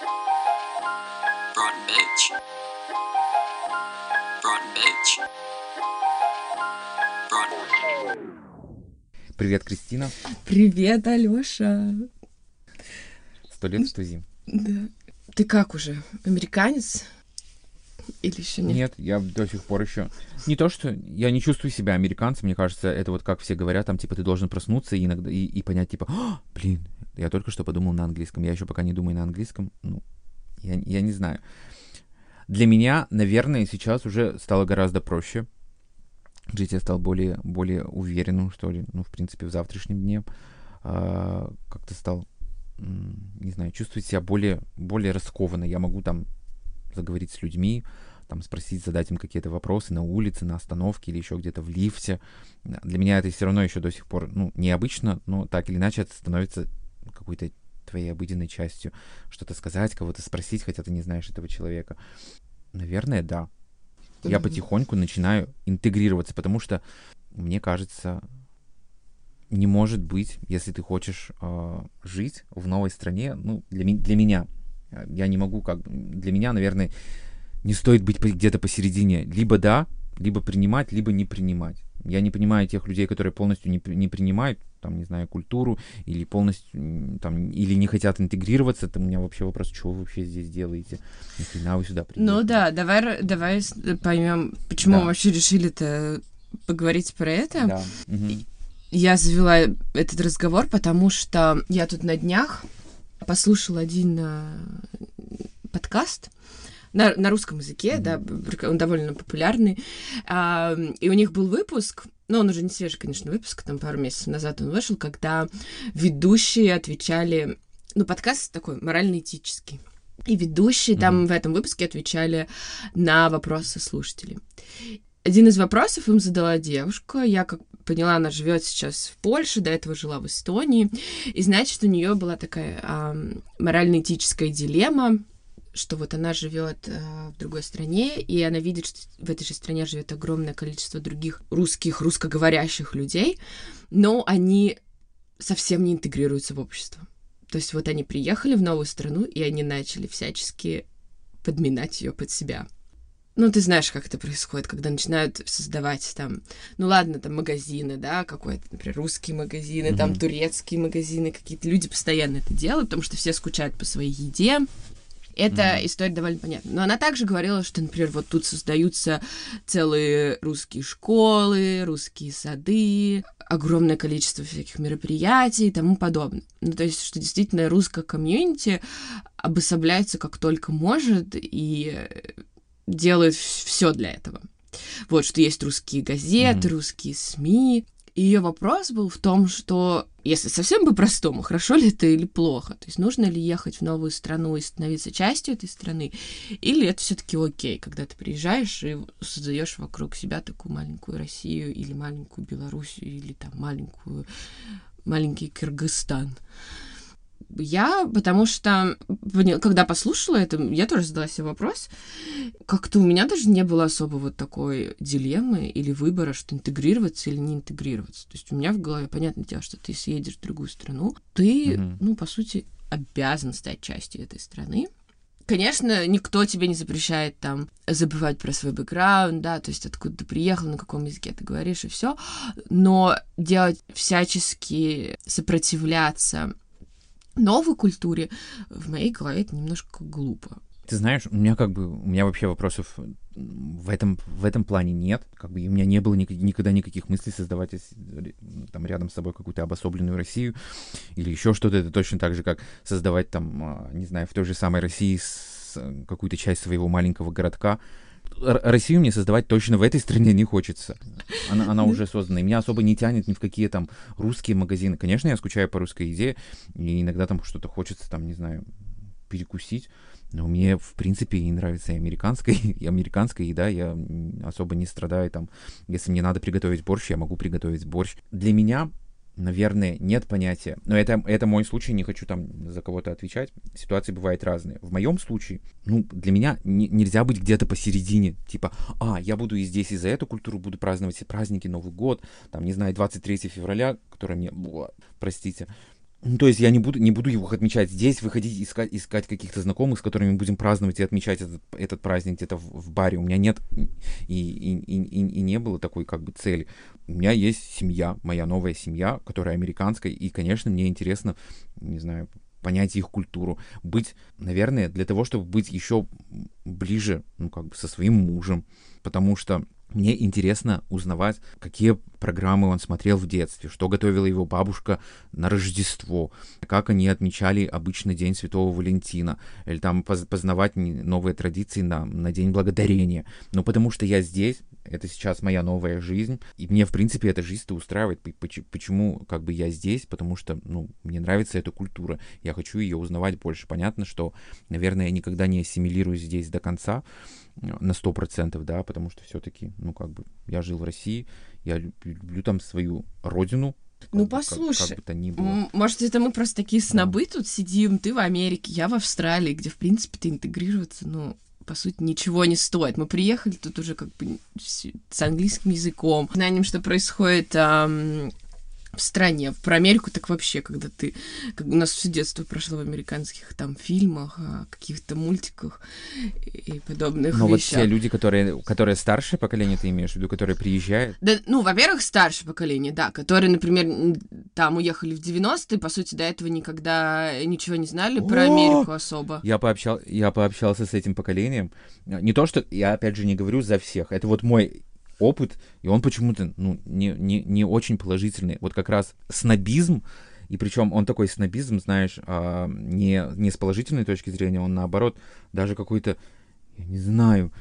Broad bitch. Broad bitch. Broad. Привет, Кристина. Привет, Алёша. Сто лет в тузи. Да. Ты как уже? Американец? Или еще нет? Нет, я до сих пор еще... Не то, что я не чувствую себя американцем, мне кажется, это вот как все говорят, там, типа, ты должен проснуться и иногда и, и понять, типа, «А, блин, я только что подумал на английском, я еще пока не думаю на английском, ну, я, я не знаю. Для меня, наверное, сейчас уже стало гораздо проще жить, я стал более, более уверенным, что ли, ну, в принципе, в завтрашнем дне. А, как-то стал, не знаю, чувствовать себя более, более раскованно. Я могу там заговорить с людьми, там спросить, задать им какие-то вопросы на улице, на остановке или еще где-то в лифте. Для меня это все равно еще до сих пор, ну, необычно, но так или иначе это становится какой-то твоей обыденной частью. Что-то сказать, кого-то спросить, хотя ты не знаешь этого человека. Наверное, да. Я потихоньку начинаю интегрироваться, потому что, мне кажется, не может быть, если ты хочешь э, жить в новой стране, ну, для, для меня, я не могу как, для меня, наверное, не стоит быть где-то посередине. Либо да, либо принимать, либо не принимать. Я не понимаю тех людей, которые полностью не, не принимают, там, не знаю, культуру, или полностью, там, или не хотят интегрироваться. Это у меня вообще вопрос, что вы вообще здесь делаете? Нахрена вы сюда приехали? Ну да, давай, давай с- поймем, почему Да. мы вообще решили-то поговорить про это. Да. Мгм. Я завела этот разговор, потому что я тут на днях послушала один а, подкаст на, на русском языке, да, он довольно популярный. А, и у них был выпуск, ну, он уже не свежий, конечно, выпуск, там пару месяцев назад он вышел, когда ведущие отвечали... Ну, подкаст такой морально-этический. И ведущие там Мгм. в этом выпуске отвечали на вопросы слушателей. Один из вопросов им задала девушка. Я, как поняла, она живет сейчас в Польше, до этого жила в Эстонии. И значит, у нее была такая ам, морально-этическая дилемма, что вот она живет а, в другой стране, и она видит, что в этой же стране живет огромное количество других русских, русскоговорящих людей, но они совсем не интегрируются в общество. То есть вот они приехали в новую страну, и они начали всячески подминать ее под себя. Ну, ты знаешь, как это происходит, когда начинают создавать там, ну ладно, там магазины, да, какой-то, например, русские магазины, там Мгм. турецкие магазины, какие-то люди постоянно это делают, потому что все скучают по своей еде. Это Мгм. история довольно понятна. Но она также говорила, что, например, вот тут создаются целые русские школы, русские сады, огромное количество всяких мероприятий и тому подобное. Ну, то есть, что действительно русское комьюнити обособляется как только может и делает все для этого. Вот, что есть русские газеты, Мгм. русские СМИ. И ее вопрос был в том, что если совсем по-простому, хорошо ли это или плохо? То есть нужно ли ехать в новую страну и становиться частью этой страны? Или это все-таки окей, когда ты приезжаешь и создаешь вокруг себя такую маленькую Россию или маленькую Белоруссию или там маленькую маленький Кыргызстан. Я, потому что, когда послушала это, я тоже задала себе вопрос, как-то у меня даже не было особо вот такой дилеммы или выбора, что интегрироваться или не интегрироваться. То есть у меня в голове, понятное дело, что ты съедешь в другую страну, ты, Мгм. ну, по сути, обязан стать частью этой страны. Конечно, никто тебе не запрещает там забывать про свой бэкграунд, да, то есть откуда ты приехал, на каком языке ты говоришь и все, но делать всячески сопротивляться новой культуре в моей голове это немножко глупо. Ты знаешь, у меня как бы, у меня вообще вопросов в этом, в этом плане нет. Как бы у меня не было ник- никогда никаких мыслей создавать там рядом с собой какую-то обособленную Россию или еще что-то. Это точно так же, как создавать там, а, не знаю, в той же самой России какую-то часть своего маленького городка. Россию мне создавать точно в этой стране не хочется. Она, она уже создана. И меня особо не тянет ни в какие там русские магазины. Конечно, я скучаю по русской еде, и иногда там что-то хочется, там, не знаю, перекусить. Но мне, в принципе, и нравится и американская, и американская еда. Я особо не страдаю там. Если мне надо приготовить борщ, я могу приготовить борщ. Для меня, наверное, нет понятия. Но это, это мой случай, не хочу там за кого-то отвечать. Ситуации бывают разные. В моем случае, ну, для меня не- нельзя быть где-то посередине. Типа, а, я буду и здесь, и за эту культуру буду праздновать все праздники, Новый год, там, не знаю, 23 февраля, которое мне, бла, простите, Ну, то есть я не буду, не буду его отмечать здесь, выходить, искать, искать каких-то знакомых, с которыми будем праздновать и отмечать этот, этот праздник где-то в, в баре. У меня нет и, и, и, и не было такой как бы цели. У меня есть семья, моя новая семья, которая американская, и, конечно, мне интересно, не знаю, понять их культуру, быть, наверное, для того, чтобы быть еще ближе, ну, как бы со своим мужем, потому что мне интересно узнавать, какие программы он смотрел в детстве, что готовила его бабушка на Рождество, как они отмечали обычный День Святого Валентина, или там познавать новые традиции на, на День Благодарения. Ну, потому что я здесь, это сейчас моя новая жизнь, и мне, в принципе, эта жизнь-то устраивает. Почему, как бы, я здесь? Потому что, ну, мне нравится эта культура, я хочу ее узнавать больше. Понятно, что, наверное, я никогда не ассимилируюсь здесь до конца, э, на сто процентов, да, потому что все-таки, ну, как бы, я жил в России, я люблю, там свою родину, ну, послушай, как, как бы то ни было. может, это мы просто такие снобы да. тут сидим, ты в Америке, я в Австралии, где, в принципе, ты интегрироваться, ну, по сути, ничего не стоит. Мы приехали тут уже как бы с английским языком, знаем, что происходит эм, в стране. Про Америку так вообще, когда ты... Как у нас все детство прошло в американских там фильмах, а, каких-то мультиках и подобных Но вещах. вот те люди, которые, которые старшее поколение, ты имеешь в виду, которые приезжают? Да, ну, во-первых, старшее поколение, да, которые, например, там уехали в 90-е, по сути, до этого никогда ничего не знали про Америку особо. Я, пообщал, я пообщался с этим поколением. Не то, что я, опять же, не говорю за всех. Это вот мой опыт, и он почему-то ну, не, не, не очень положительный. Вот как раз снобизм, и причем он такой снобизм, знаешь, а, не, не с положительной точки зрения, он наоборот даже какой-то, я не знаю,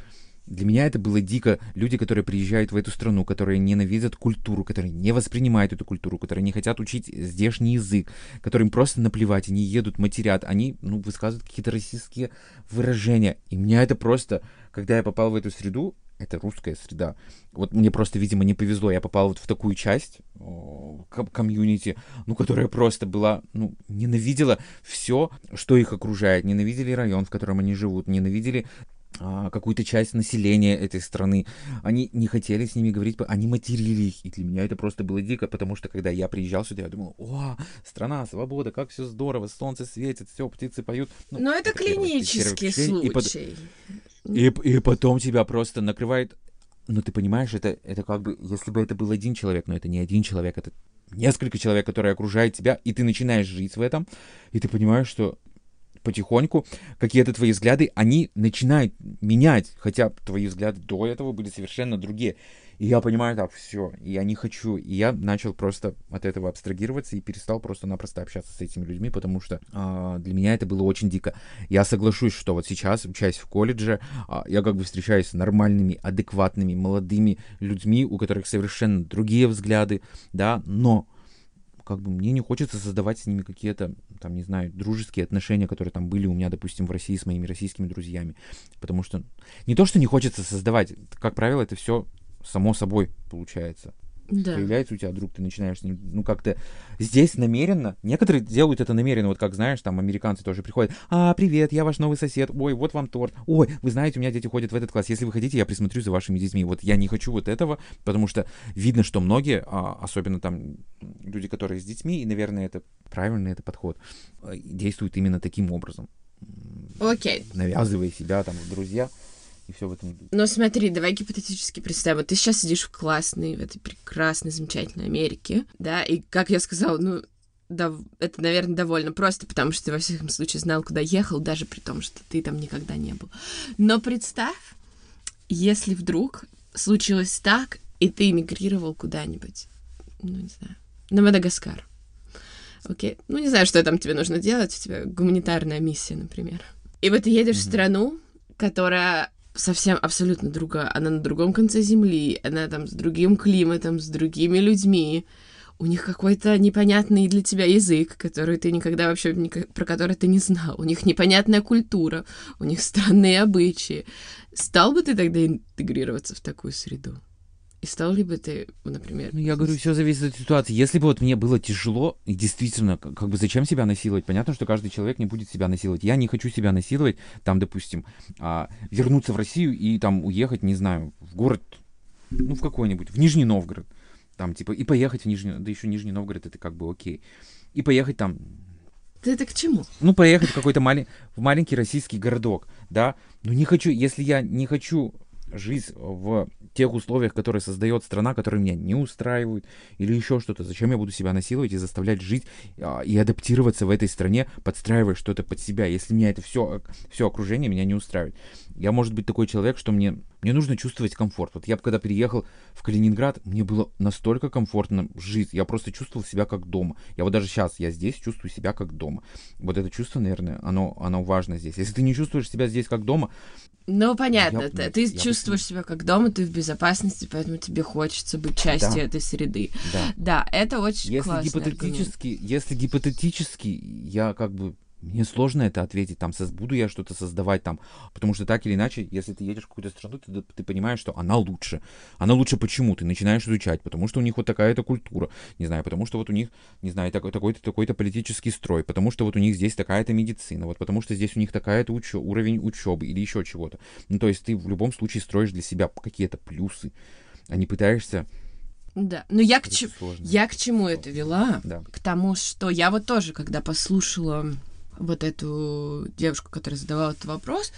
для меня это было дико. Люди, которые приезжают в эту страну, которые ненавидят культуру, которые не воспринимают эту культуру, которые не хотят учить здешний язык, которым просто наплевать, они едут, матерят, они, ну, высказывают какие-то российские выражения. И меня это просто, когда я попал в эту среду, это русская среда. Вот мне просто, видимо, не повезло. Я попал вот в такую часть комьюнити, ну, которая просто была, ну, ненавидела все, что их окружает. Ненавидели район, в котором они живут, ненавидели а, какую-то часть населения этой страны. Они не хотели с ними говорить, они материли их. И для меня это просто было дико, потому что когда я приезжал сюда, я думал, о, страна, свобода, как все здорово, солнце светит, все, птицы поют. Ну, Но это, это клинический случай. И, и, и потом тебя просто накрывает ну, ты понимаешь, это, это как бы, если бы это был один человек, но это не один человек, это несколько человек, которые окружают тебя, и ты начинаешь жить в этом, и ты понимаешь, что потихоньку какие-то твои взгляды, они начинают менять, хотя твои взгляды до этого были совершенно другие. И я понимаю, так, все, я не хочу. И я начал просто от этого абстрагироваться и перестал просто-напросто общаться с этими людьми, потому что э, для меня это было очень дико. Я соглашусь, что вот сейчас, учась в колледже, э, я как бы встречаюсь с нормальными, адекватными, молодыми людьми, у которых совершенно другие взгляды, да, но как бы мне не хочется создавать с ними какие-то, там, не знаю, дружеские отношения, которые там были у меня, допустим, в России с моими российскими друзьями. Потому что не то, что не хочется создавать, как правило, это все само собой получается да. появляется у тебя друг, ты начинаешь с ним, ну, как-то здесь намеренно, некоторые делают это намеренно, вот как знаешь, там американцы тоже приходят, а, привет, я ваш новый сосед, ой, вот вам торт, ой, вы знаете, у меня дети ходят в этот класс, если вы хотите, я присмотрю за вашими детьми, вот я не хочу вот этого, потому что видно, что многие, а, особенно там люди, которые с детьми, и, наверное, это правильный это подход, э, действуют именно таким образом. Окей. Okay. Навязывая себя там в друзья и все в этом духе. Но смотри, давай гипотетически представим, вот ты сейчас сидишь в классной, в этой прекрасной, замечательной Америке, да, и, как я сказала, ну, да, это, наверное, довольно просто, потому что ты, во всяком случае, знал, куда ехал, даже при том, что ты там никогда не был. Но представь, если вдруг случилось так, и ты эмигрировал куда-нибудь, ну, не знаю, на Мадагаскар. Окей? Ну, не знаю, что там тебе нужно делать, у тебя гуманитарная миссия, например. И вот ты едешь mm-hmm. в страну, которая совсем абсолютно другая. Она на другом конце земли, она там с другим климатом, с другими людьми. У них какой-то непонятный для тебя язык, который ты никогда вообще, про который ты не знал. У них непонятная культура, у них странные обычаи. Стал бы ты тогда интегрироваться в такую среду? И стал ли бы ты, например... Ну, я говорю, все зависит от ситуации. Если бы вот мне было тяжело, и действительно, как, как бы зачем себя насиловать? Понятно, что каждый человек не будет себя насиловать. Я не хочу себя насиловать, там, допустим, а, вернуться в Россию и там уехать, не знаю, в город, ну, в какой-нибудь, в Нижний Новгород. Там, типа, и поехать в Нижний, да еще Нижний Новгород, это как бы окей. и поехать там, Ты это к чему? ну, поехать в какой-то малень... в маленький российский городок, да, но не хочу, если я не хочу жить в тех условиях, которые создает страна, которые меня не устраивают, или еще что-то, зачем я буду себя насиловать и заставлять жить а, и адаптироваться в этой стране, подстраивая что-то под себя, если меня это все, все окружение меня не устраивает. Я, может быть, такой человек, что мне, мне нужно чувствовать комфорт. Вот я когда переехал в Калининград, мне было настолько комфортно жить. Я просто чувствовал себя как дома. Я вот даже сейчас, я здесь чувствую себя как дома. Вот это чувство, наверное, оно, оно важно здесь. Если ты не чувствуешь себя здесь как дома, Ну, понятно, Я- ты, ты я бы- чувствуешь себя как дома, ты в безопасности, поэтому тебе хочется быть частью Да. этой среды. да. Да, это очень Если аргумент. гипотетически, если гипотетически, я как бы мне сложно это ответить, там, буду я что-то создавать там, потому что так или иначе, если ты едешь в какую-то страну, ты, ты понимаешь, что она лучше. Она лучше почему? Ты начинаешь изучать, потому что у них вот такая-то культура, не знаю, потому что вот у них, не знаю, такой, такой-то, такой-то политический строй, потому что вот у них здесь такая-то медицина, вот потому что здесь у них такая-то учё- уровень учебы или еще чего-то. Ну, то есть ты в любом случае строишь для себя какие-то плюсы, а не пытаешься... Да, но я к, Это сложно. я к чему это вела? Да. К тому, что я вот тоже, когда послушала вот эту девушку, которая задавала этот вопрос,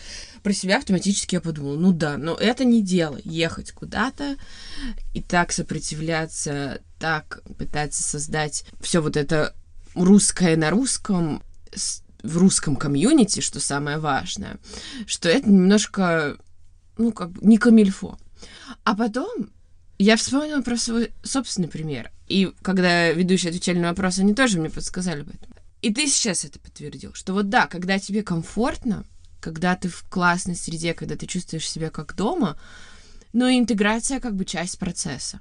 про себя автоматически я подумала, ну да, но это не дело, ехать куда-то и так сопротивляться, так пытаться создать все вот это русское на русском, в русском комьюнити, что самое важное, что это немножко, ну, как бы не камильфо. А потом я вспомнила про свой собственный пример. И когда ведущие отвечали на вопрос, они тоже мне подсказали об этом. И ты сейчас это подтвердил, что вот да, когда тебе комфортно, когда ты в классной среде, когда ты чувствуешь себя как дома, но интеграция как бы часть процесса.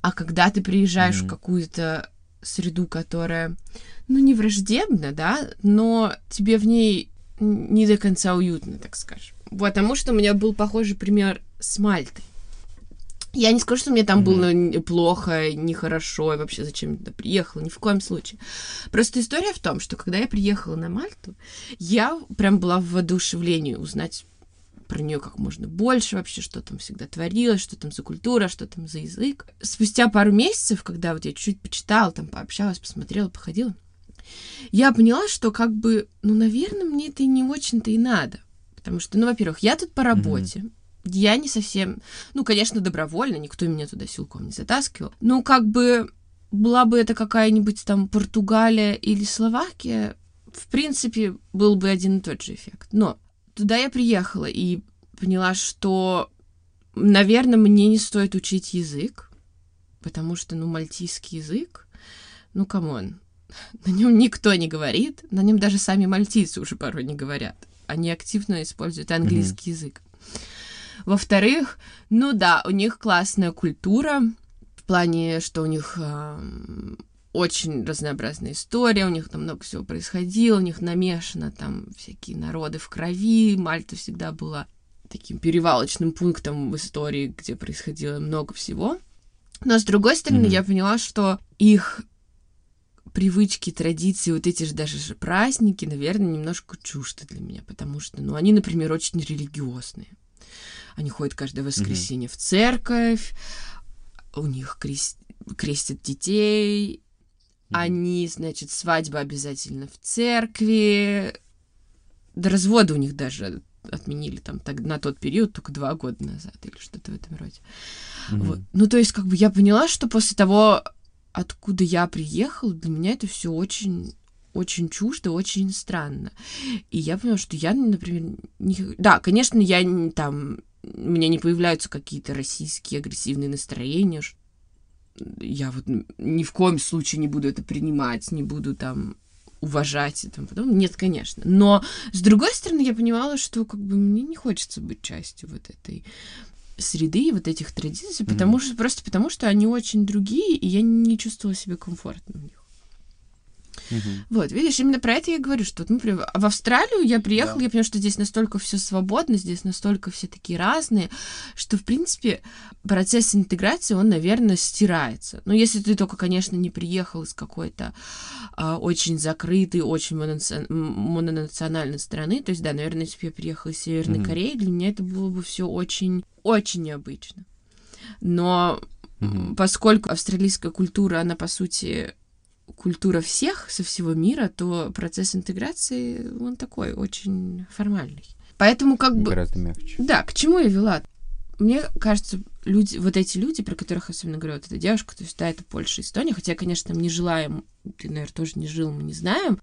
А когда ты приезжаешь Мгм. в какую-то среду, которая, ну, не враждебна, да, но тебе в ней не до конца уютно, так скажем. Потому что у меня был похожий пример с Мальтой. Я не скажу, что мне там было н- плохо, нехорошо, и вообще зачем я туда приехала, ни в коем случае. Просто история в том, что когда я приехала на Мальту, я прям была в воодушевлении узнать про нее как можно больше вообще, что там всегда творилось, что там за культура, что там за язык. Спустя пару месяцев, когда вот я чуть-чуть почитала, там пообщалась, посмотрела, походила, я поняла, что как бы, ну, наверное, мне это и не очень-то и надо. Потому что, ну, во-первых, я тут по работе, я не совсем, ну, конечно, добровольно, никто меня туда силком не затаскивал. Ну, как бы, была бы это какая-нибудь там Португалия или Словакия, в принципе, был бы один и тот же эффект. Но туда я приехала и поняла, что, наверное, мне не стоит учить язык, потому что, ну, мальтийский язык, ну, come on, на нем никто не говорит, на нем даже сами мальтийцы уже порой не говорят. Они активно используют английский язык. Во-вторых, ну да, у них классная культура в плане, что у них эм, очень разнообразная история, у них там много всего происходило, у них намешано там всякие народы в крови. Мальта всегда была таким перевалочным пунктом в истории, где происходило много всего. Но с другой стороны, Мгм. я поняла, что их привычки, традиции, вот эти же даже же праздники, наверное, немножко чужды для меня, потому что, ну, они, например, очень религиозные. Они ходят каждое воскресенье в церковь, у них крес- крестят детей, они, значит, свадьба обязательно в церкви, до развода у них даже отменили там так, на тот период только два года назад или что-то в этом роде. Мгм. Вот. Ну, то есть, как бы я поняла, что после того, откуда я приехала, для меня это все очень очень чуждо, очень странно. И я поняла, что я, например, не... Да, конечно, я там... У меня не появляются какие-то российские агрессивные настроения. Я вот ни в коем случае не буду это принимать, не буду там уважать и тому подобное. Нет, конечно. Но, с другой стороны, я понимала, что как бы мне не хочется быть частью вот этой среды и вот этих традиций, потому что просто потому что они очень другие, и я не чувствовала себя комфортно в них. Мгм. Вот, видишь, именно про это я и говорю, что, вот, например, в Австралию я приехала, Да. я поняла, что здесь настолько все свободно, здесь настолько все такие разные, что, в принципе, процесс интеграции, он, наверное, стирается. Ну, если ты только, конечно, не приехал из какой-то а, очень закрытой, очень мононаци- мононациональной страны, то есть, да, наверное, если бы я приехала из Северной Мгм. Кореи, для меня это было бы все очень, очень необычно. Но Мгм. поскольку австралийская культура, она, по сути, культура всех со всего мира, то процесс интеграции, он такой, очень формальный. Поэтому как бы... Гораздо мягче. Да, к чему я вела? Мне кажется, люди, вот эти люди, про которых особенно говорю, вот эта девушка, то есть, да, это Польша, Эстония, хотя, конечно, там не желаем, ты, наверное, тоже не жил, мы не знаем,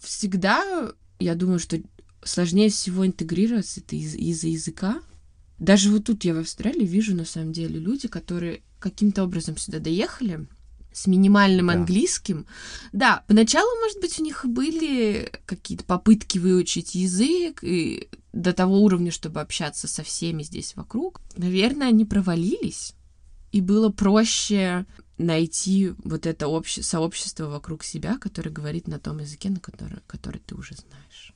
всегда, я думаю, что сложнее всего интегрироваться это из- из-за языка. Даже вот тут я в Австралии вижу, на самом деле, люди, которые каким-то образом сюда доехали, с минимальным Да. английским. Да, поначалу, может быть, у них были какие-то попытки выучить язык и до того уровня, чтобы общаться со всеми здесь вокруг. Наверное, они провалились, и было проще найти вот это обще- сообщество вокруг себя, которое говорит на том языке, на который, который ты уже знаешь.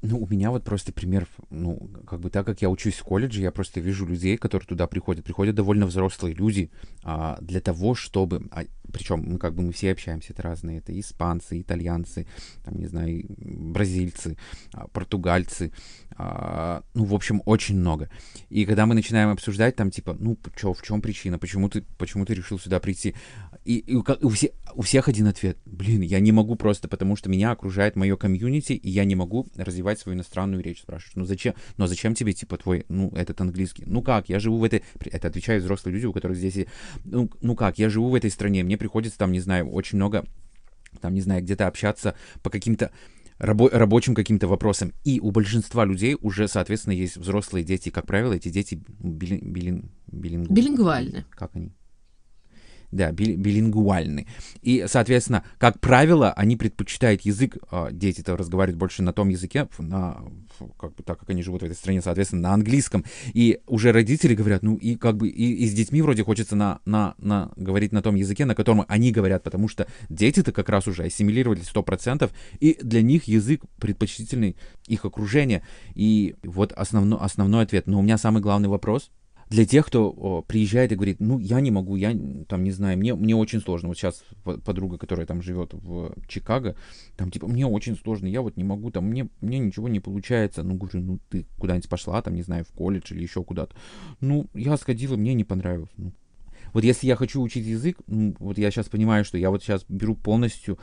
Ну, у меня вот просто пример, ну, как бы так как я учусь в колледже, я просто вижу людей, которые туда приходят. Приходят довольно взрослые люди а, для того, чтобы... А, причем мы как бы мы все общаемся, это разные, это испанцы, итальянцы, там, не знаю, бразильцы, а, португальцы, а, ну, в общем, очень много. И когда мы начинаем обсуждать, там, типа, ну, чё, в чем причина, почему ты, почему ты решил сюда прийти? И, и у, у, все- у всех один ответ. Блин, я не могу просто, потому что меня окружает мое комьюнити, и я не могу развивать свою иностранную речь. Спрашиваешь, ну зачем? Ну а зачем тебе, типа, твой, ну, этот английский? Ну как, я живу в этой... Это отвечают взрослые люди, у которых здесь... и- Ну, ну как, я живу в этой стране, мне приходится там, не знаю, очень много, там, не знаю, где-то общаться по каким-то рабо- рабочим каким-то вопросам. И у большинства людей уже, соответственно, есть взрослые дети. Как правило, эти дети били- билин- билингу- Билингвальны. Как они? Да, били- билингвальны. И, соответственно, как правило, они предпочитают язык, а, дети-то разговаривают больше на том языке, на, как бы, так как они живут в этой стране, соответственно, на английском. И уже родители говорят, ну и как бы и, и с детьми вроде хочется на, на, на говорить на том языке, на котором они говорят, потому что дети-то как раз уже ассимилировались 100%, и для них язык предпочтительный их окружение. И вот основной, основной ответ. Но у меня самый главный вопрос, для тех, кто о, приезжает и говорит, ну, я не могу, я там не знаю, мне, мне очень сложно. Вот сейчас по- подруга, которая там живет в Чикаго, там типа, мне очень сложно, я вот не могу, там мне, мне ничего не получается. Ну, говорю, ну, ты куда-нибудь пошла, там, не знаю, в колледж или еще куда-то. Ну, я сходила, мне не понравилось. Ну, вот если я хочу учить язык, ну, вот я сейчас понимаю, что я вот сейчас беру полностью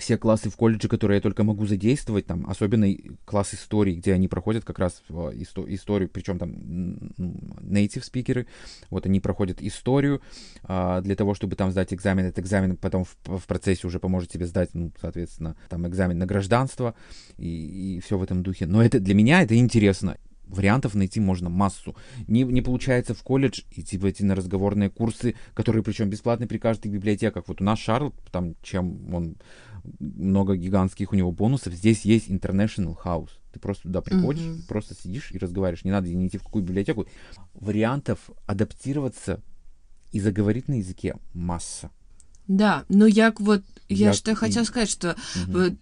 все классы в колледже, которые я только могу задействовать, там, особенно класс истории, где они проходят как раз в исто- историю, причем там native спикеры, вот они проходят историю а, для того, чтобы там сдать экзамен. Этот экзамен потом в, в процессе уже поможет тебе сдать, ну, соответственно, там экзамен на гражданство и, и все в этом духе. Но это для меня это интересно. Вариантов найти можно массу. Не, не получается в колледж идти эти на разговорные курсы, которые причем бесплатны при каждой библиотеках. Вот у нас Шарл, там чем он много гигантских у него бонусов, здесь есть International House. Ты просто туда приходишь, Мгм. просто сидишь и разговариваешь. Не надо не идти в какую библиотеку. Вариантов адаптироваться и заговорить на языке масса. Да, но я вот, я, Я- что хотела сказать, что, Мгм. вот,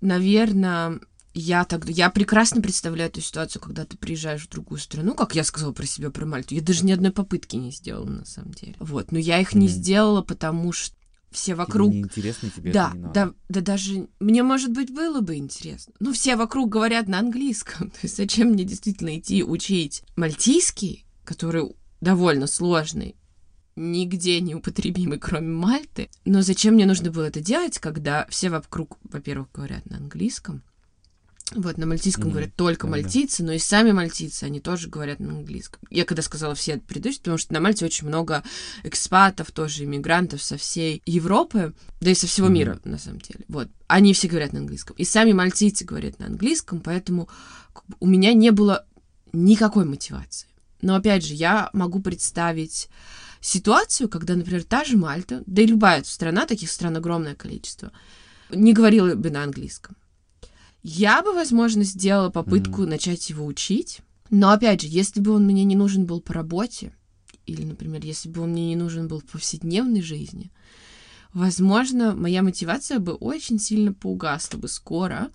наверное, я так, я прекрасно представляю эту ситуацию, когда ты приезжаешь в другую страну, как я сказала про себя, про Мальту. Я даже ни одной попытки не сделала, на самом деле. Вот, но я их не Мгм. сделала, потому что все вокруг... Тебе неинтересно, тебе Да, это не надо. да, да даже мне, может быть, было бы интересно. Ну, все вокруг говорят на английском. То есть зачем мне действительно идти учить мальтийский, который довольно сложный, нигде не употребимый, кроме Мальты. Но зачем мне нужно было это делать, когда все вокруг, во-первых, говорят на английском, вот, на мальтийском Мгм. говорят только Да-да. мальтийцы, но и сами мальтийцы, они тоже говорят на английском. Я когда сказала все предыдущие, потому что на Мальте очень много экспатов, тоже иммигрантов со всей Европы, да и со всего Мгм. мира, на самом деле. Вот. Они все говорят на английском. И сами мальтийцы говорят на английском, поэтому у меня не было никакой мотивации. Но опять же, я могу представить ситуацию, когда, например, та же Мальта, да и любая страна, таких стран огромное количество, не говорила бы на английском. Я бы, возможно, сделала попытку начать его учить. Но, опять же, если бы он мне не нужен был по работе, или, например, если бы он мне не нужен был в повседневной жизни, возможно, моя мотивация бы очень сильно поугасла бы скоро,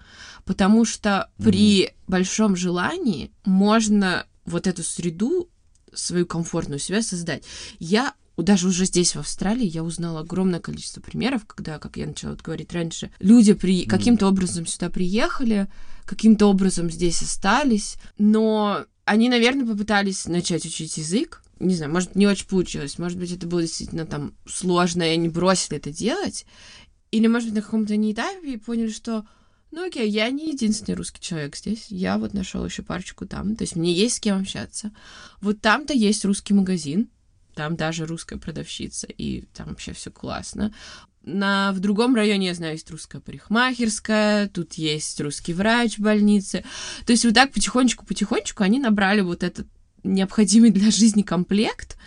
потому что при большом желании можно вот эту среду свою комфортную себя создать. Я даже уже здесь, в Австралии, я узнала огромное количество примеров, когда, как я начала вот говорить раньше, люди при... Мгм. каким-то образом сюда приехали, каким-то образом здесь остались, но они, наверное, попытались начать учить язык, не знаю, может, не очень получилось, может быть, это было действительно там сложно, и они бросили это делать, или, может быть, на каком-то не этапе поняли, что ну окей, я не единственный русский человек здесь. Я вот нашел еще парочку там. То есть мне есть с кем общаться. Вот там-то есть русский магазин. Там даже русская продавщица. И там вообще все классно. На, в другом районе, я знаю, есть русская парикмахерская, тут есть русский врач в больнице. То есть вот так потихонечку-потихонечку они набрали вот этот необходимый для жизни комплект,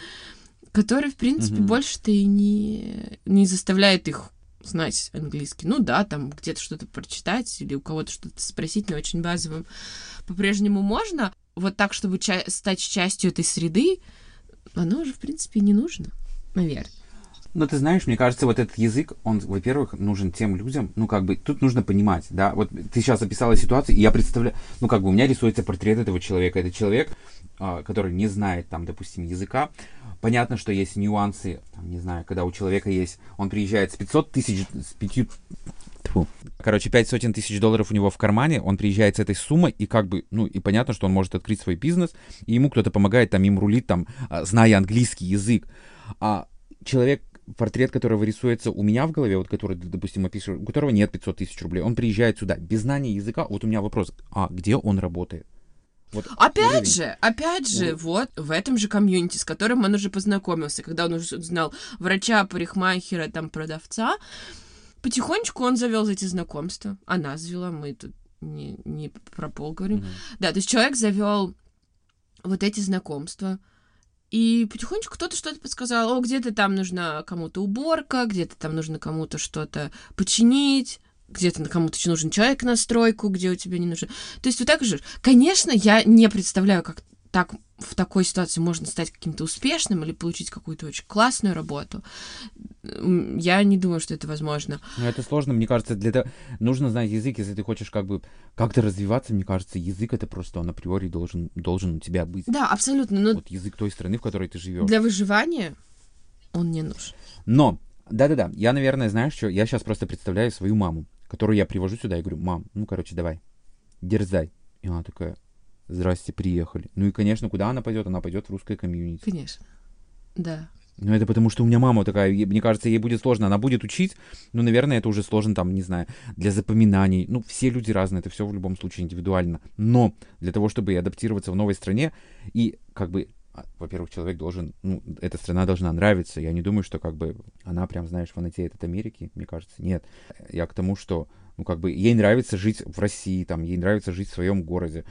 который, в принципе, mm-hmm. больше-то и не, не заставляет их знать английский. Ну да, там где-то что-то прочитать или у кого-то что-то спросить, но очень базовым по-прежнему можно. Вот так, чтобы ча- стать частью этой среды, оно уже, в принципе, не нужно, наверное. Ну, ты знаешь, мне кажется, вот этот язык, он, во-первых, нужен тем людям, ну, как бы, тут нужно понимать, да, вот ты сейчас описала ситуацию, и я представляю, ну, как бы у меня рисуется портрет этого человека. Это человек, а, который не знает, там, допустим, языка. Понятно, что есть нюансы, там, не знаю, когда у человека есть, он приезжает с 500 тысяч, с 5 Тьфу. Короче, пять сотен тысяч долларов у него в кармане, он приезжает с этой суммой, и как бы, ну, и понятно, что он может открыть свой бизнес, и ему кто-то помогает, там, им рулит, там, а, зная английский язык. А человек, портрет которого рисуется у меня в голове, вот который, допустим, описываю, у которого нет 500 тысяч рублей, он приезжает сюда без знания языка. Вот у меня вопрос, а где он работает? Вот опять уровень. же, опять же, вот. вот в этом же комьюнити, с которым он уже познакомился, когда он уже знал врача, парикмахера, там, продавца, потихонечку он завел эти знакомства. Она завела, мы тут не, не про пол говорим. Mm-hmm. Да, то есть человек завел вот эти знакомства. И потихонечку кто-то что-то подсказал. О, где-то там нужна кому-то уборка, где-то там нужно кому-то что-то починить, где-то кому-то нужен человек на стройку, где у тебя не нужен. То есть вот так же. Конечно, я не представляю, как так в такой ситуации можно стать каким-то успешным или получить какую-то очень классную работу. Я не думаю, что это возможно. Но это сложно, мне кажется, для того нужно знать язык, если ты хочешь как бы как-то развиваться, мне кажется, язык это просто он априори должен, должен у тебя быть. Да, абсолютно. Но вот язык той страны, в которой ты живешь. Для выживания он не нужен. Но, да-да-да, я, наверное, знаешь что, я сейчас просто представляю свою маму, которую я привожу сюда и говорю, мам, ну, короче, давай, дерзай. И она такая, здрасте, приехали. Ну и, конечно, куда она пойдет? Она пойдет в русское комьюнити. Конечно, да. Ну, это потому, что у меня мама такая, мне кажется, ей будет сложно. Она будет учить, но, наверное, это уже сложно, там, не знаю, для запоминаний. Ну, все люди разные, это все в любом случае индивидуально. Но для того, чтобы адаптироваться в новой стране, и как бы а, во-первых, человек должен, ну, эта страна должна нравиться. Я не думаю, что как бы она прям, знаешь, фанатеет от Америки, мне кажется. Нет. Я к тому, что, ну, как бы ей нравится жить в России, там, ей нравится жить в своем городе.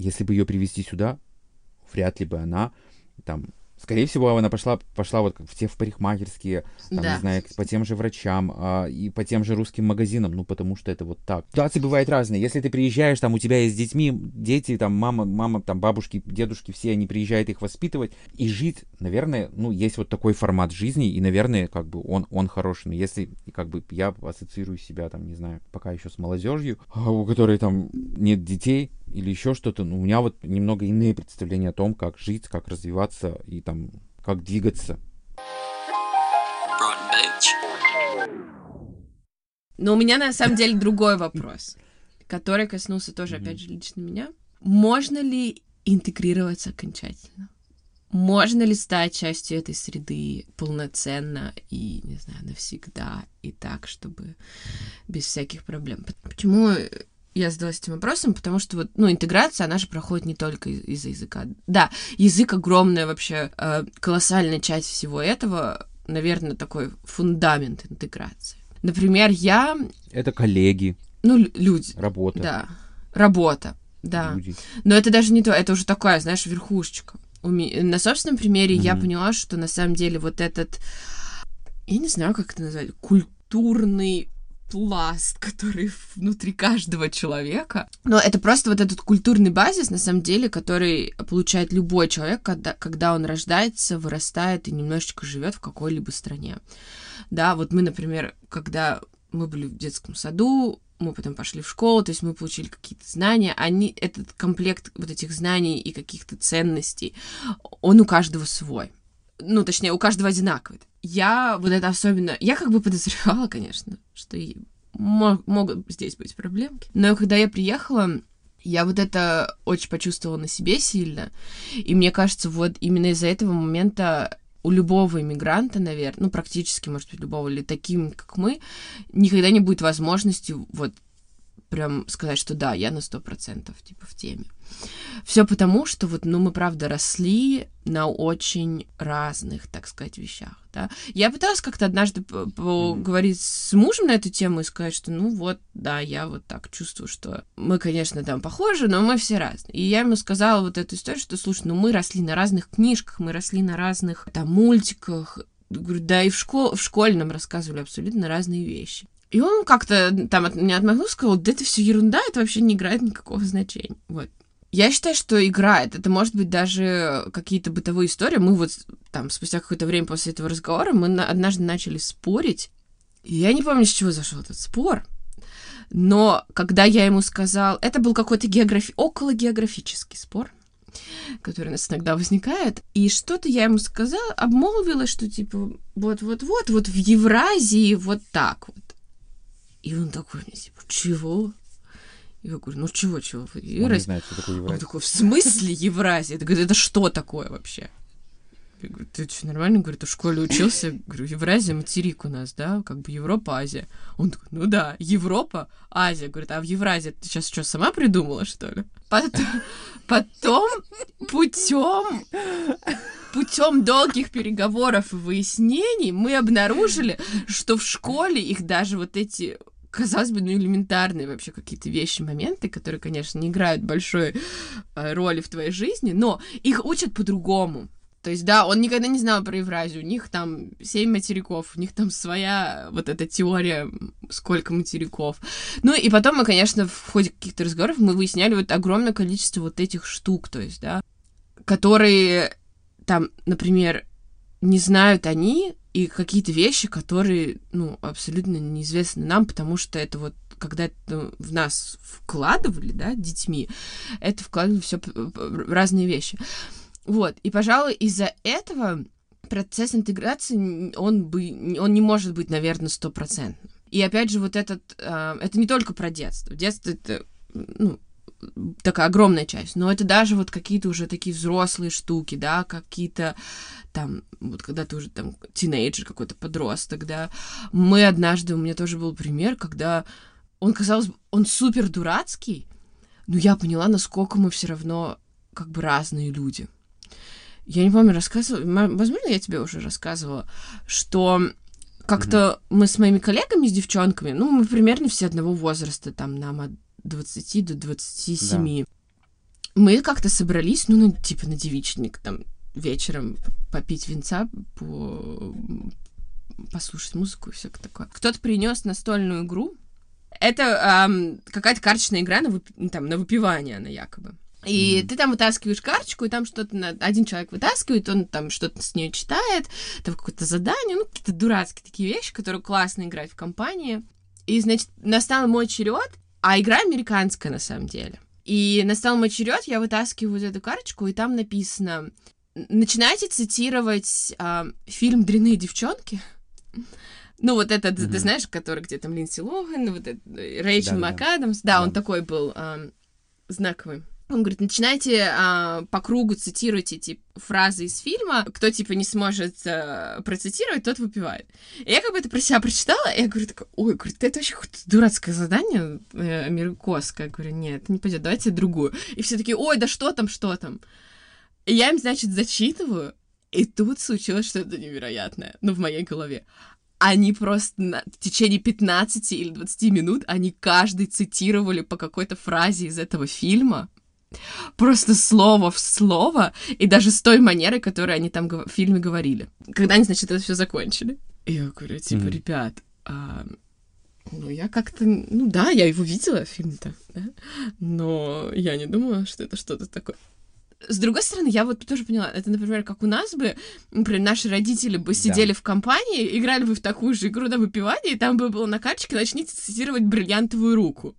Если бы ее привезти сюда, вряд ли бы она там Скорее всего, она пошла, пошла вот в те в парикмахерские, там, да. не знаю, по тем же врачам а, и по тем же русским магазинам, ну, потому что это вот так. Ситуации бывают разные. Если ты приезжаешь, там, у тебя есть с детьми, дети, там, мама, мама, там, бабушки, дедушки, все они приезжают их воспитывать и жить, наверное, ну, есть вот такой формат жизни, и, наверное, как бы он, он хороший. Но если, как бы, я ассоциирую себя, там, не знаю, пока еще с молодежью, а у которой там нет детей, или еще что-то. Ну, у меня вот немного иные представления о том, как жить, как развиваться и там, как двигаться. Но у меня на самом деле другой вопрос, который коснулся тоже, опять же, лично меня. Можно ли интегрироваться окончательно? Можно ли стать частью этой среды полноценно и, не знаю, навсегда, и так, чтобы без всяких проблем? Почему я задалась этим вопросом, потому что вот, ну, интеграция, она же проходит не только из- за языка. Да, язык огромная вообще, э, колоссальная часть всего этого, наверное, такой фундамент интеграции. Например, я... Это коллеги. Ну, люди. Работа. Да, работа, да. Люди. Но это даже не то, это уже такая, знаешь, верхушечка. На собственном примере mm-hmm. я поняла, что на самом деле вот этот, я не знаю, как это назвать, культурный пласт, который внутри каждого человека. Но это просто вот этот культурный базис, на самом деле, который получает любой человек, когда, когда он рождается, вырастает и немножечко живет в какой-либо стране. Да, вот мы, например, когда мы были в детском саду, мы потом пошли в школу, то есть мы получили какие-то знания, они, этот комплект вот этих знаний и каких-то ценностей, он у каждого свой. Ну, точнее, у каждого одинаковый я вот это особенно... Я как бы подозревала, конечно, что и могут здесь быть проблемки. Но когда я приехала, Я вот это очень почувствовала на себе сильно. И мне кажется, вот именно из-за этого момента у любого иммигранта, наверное, ну, практически, может быть, любого, или таким, как мы, никогда не будет возможности вот прям сказать, что да, я на сто процентов, типа, в теме. Все потому, что вот, ну, мы, правда, росли на очень разных, так сказать, вещах, да. Я пыталась как-то однажды поговорить с мужем на эту тему и сказать, что, ну, вот, да, я вот так чувствую, что мы, конечно, там похожи, но мы все разные. И я ему сказала вот эту историю, что, слушай, ну, мы росли на разных книжках, мы росли на разных, там, мультиках, Говорю, да, и в, школ в школе нам рассказывали абсолютно разные вещи. И он как-то там от меня отмахнулся, сказал, да это все ерунда, это вообще не играет никакого значения. Вот. Я считаю, что играет. Это может быть даже какие-то бытовые истории. Мы вот там спустя какое-то время после этого разговора мы на, однажды начали спорить. И я не помню, с чего зашел этот спор. Но когда я ему сказал... Это был какой-то географи... около географический спор, который у нас иногда возникает. И что-то я ему сказала, обмолвила, что типа вот-вот-вот, вот в Евразии вот так вот. И он такой мне типа, чего? Я говорю, ну чего, чего? Евразия? Он не знает, что такое Евразия. Он такой, в смысле Евразия? Я говорю, это что такое вообще? Ты что, нормально? Говорит, ты в школе учился? Говорю, Евразия, материк у нас, да? Как бы Европа, Азия. Он такой, ну да, Европа, Азия. Говорит, а в Евразии ты сейчас что, сама придумала, что ли? Потом, потом путем путем долгих переговоров и выяснений мы обнаружили, что в школе их даже вот эти казалось бы, ну, элементарные вообще какие-то вещи, моменты, которые, конечно, не играют большой э, роли в твоей жизни, но их учат по-другому. То есть, да, он никогда не знал про Евразию. У них там семь материков, у них там своя вот эта теория, сколько материков. Ну, и потом мы, конечно, в ходе каких-то разговоров мы выясняли вот огромное количество вот этих штук, то есть, да, которые там, например, не знают они и какие-то вещи, которые, ну, абсолютно неизвестны нам, потому что это вот когда это в нас вкладывали, да, детьми, это вкладывали все разные вещи. Вот, и, пожалуй, из-за этого процесс интеграции, он, бы, он не может быть, наверное, стопроцентным. И опять же, вот этот, э, это не только про детство. Детство это, ну, такая огромная часть, но это даже вот какие-то уже такие взрослые штуки, да, какие-то там, вот когда ты уже там тинейджер, какой-то подросток, да. Мы однажды, у меня тоже был пример, когда он, казалось, он супер дурацкий, но я поняла, насколько мы все равно как бы разные люди. Я не помню, рассказывала, возможно, я тебе уже рассказывала, что как-то mm-hmm. мы с моими коллегами, с девчонками, ну, мы примерно все одного возраста, там, нам от 20 до 27. Да. Мы как-то собрались, ну, ну, типа на девичник, там, вечером попить винца, по... послушать музыку и все такое. Кто-то принес настольную игру. Это эм, какая-то карточная игра на, вып... там, на выпивание, она якобы. И mm-hmm. ты там вытаскиваешь карточку, и там что-то на... один человек вытаскивает, он там что-то с нее читает, там какое-то задание, ну, какие-то дурацкие такие вещи, которые классно играть в компании. И, значит, настал мой черед, а игра американская на самом деле. И настал мой черед, я вытаскиваю вот эту карточку, и там написано: начинайте цитировать э, фильм Дрянные девчонки. Ну, вот этот, mm-hmm. ты знаешь, который где там Линдси Логан, вот этот, э, Рэйчел да, МакАдамс. Да, да, он такой был э, знаковый. Он говорит, начинайте а, по кругу цитируйте типа фразы из фильма, кто типа не сможет а, процитировать, тот выпивает. И я как бы это про себя прочитала, и я говорю, ой, говорит, это вообще дурацкое задание э, америкоское. Я говорю, нет, не пойдет, давайте другую. И все таки ой, да что там, что там. И я им, значит, зачитываю, и тут случилось что-то невероятное, ну, в моей голове они просто на, в течение 15 или 20 минут, они каждый цитировали по какой-то фразе из этого фильма, просто слово в слово, и даже с той манерой, которой они там в фильме говорили. Когда они, значит, это все закончили. И я говорю, типа, mm-hmm. ребят, а, ну, я как-то... Ну, да, я его видела, фильм-то, да? но я не думала, что это что-то такое. С другой стороны, я вот тоже поняла, это, например, как у нас бы, например, наши родители бы сидели да. в компании, играли бы в такую же игру на выпивание, и там бы было на карточке «Начните цитировать бриллиантовую руку»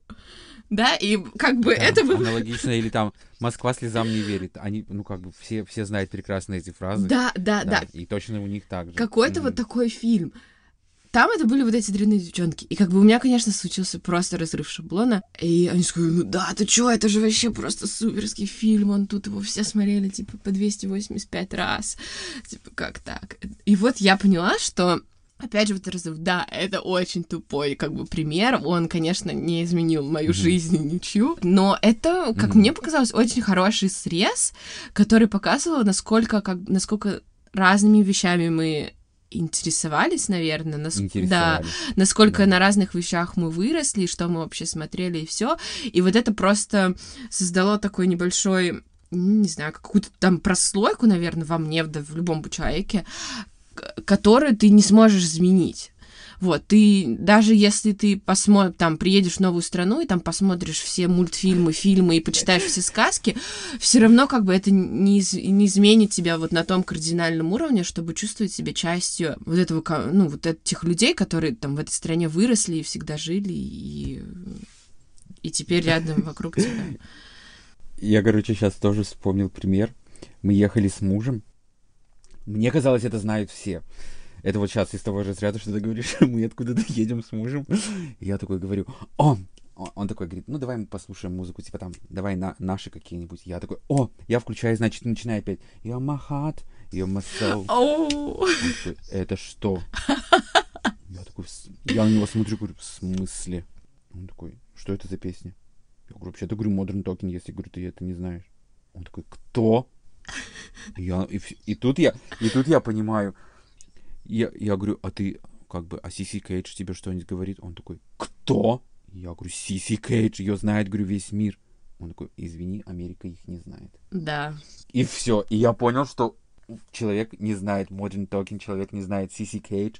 да, и как бы да, это... Аналогично, или там «Москва слезам не верит». Они, ну, как бы все, все знают прекрасно эти фразы. Да, да, да. И точно у них так же. Какой-то mm-hmm. вот такой фильм. там это были вот эти дрянные девчонки. И как бы у меня, конечно, случился просто разрыв шаблона. И они сказали, ну да, ты чё, это же вообще просто суперский фильм, он тут его все смотрели, типа, по 285 раз. Типа, как так? И вот я поняла, что Опять же, вот разрыв, да, это очень тупой, как бы, пример. Он, конечно, не изменил мою mm-hmm. жизнь ничью, но это, как mm-hmm. мне показалось, очень хороший срез, который показывал, насколько, как, насколько разными вещами мы интересовались, наверное, нас... да, насколько да. на разных вещах мы выросли, что мы вообще смотрели и все. И вот это просто создало такой небольшой не знаю, какую-то там прослойку, наверное, во мне, да, в любом человеке, которую ты не сможешь изменить. Вот, ты, даже если ты посмотришь, там, приедешь в новую страну и там посмотришь все мультфильмы, фильмы и почитаешь все сказки, все равно как бы это не, из, не изменит тебя вот на том кардинальном уровне, чтобы чувствовать себя частью вот этого, ну, вот этих людей, которые там в этой стране выросли и всегда жили, и, и теперь рядом вокруг тебя. Я, короче, сейчас тоже вспомнил пример. Мы ехали с мужем. Мне казалось, это знают все. Это вот сейчас из того же разряда, что ты говоришь, мы откуда-то едем с мужем. И я такой говорю, о, он такой говорит, ну давай мы послушаем музыку, типа там, давай на наши какие-нибудь. Я такой, о, я включаю, значит, начинаю опять. Soul. Oh. Он такой, это что? Я такой, я на него смотрю, говорю, в смысле? Он такой, что это за песня? Я говорю, вообще-то говорю, Modern Talking, если, говорю, ты это не знаешь. Он такой, кто? Я, и, и, тут я, и тут я понимаю, я, я говорю, а ты как бы, а Сиси Кейдж тебе что-нибудь говорит? Он такой, кто? Я говорю, Сиси Кейдж, ее знает, говорю, весь мир. Он такой, извини, Америка их не знает. Да. И все. И я понял, что человек не знает Modern Talking, человек не знает Сиси Кейдж,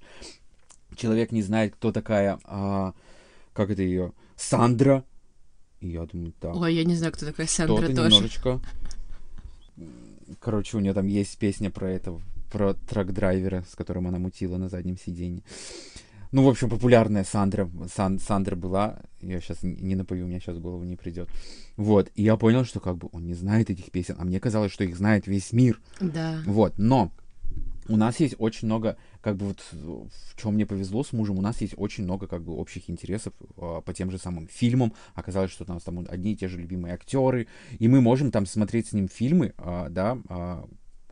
человек не знает, кто такая, а, как это ее, Сандра. И я думаю, так. Ой, я не знаю, кто такая Сандра тоже. немножечко. Короче, у нее там есть песня про этого про трак-драйвера, с которым она мутила на заднем сиденье. Ну, в общем, популярная Сандра, Сан, Сандра была, я сейчас не напою, у меня сейчас в голову не придет. Вот, и я понял, что как бы он не знает этих песен, а мне казалось, что их знает весь мир. Да. Вот, но у нас есть очень много, как бы вот в чем мне повезло с мужем, у нас есть очень много как бы общих интересов э, по тем же самым фильмам. Оказалось, что у нас там одни и те же любимые актеры, и мы можем там смотреть с ним фильмы, э, да, э,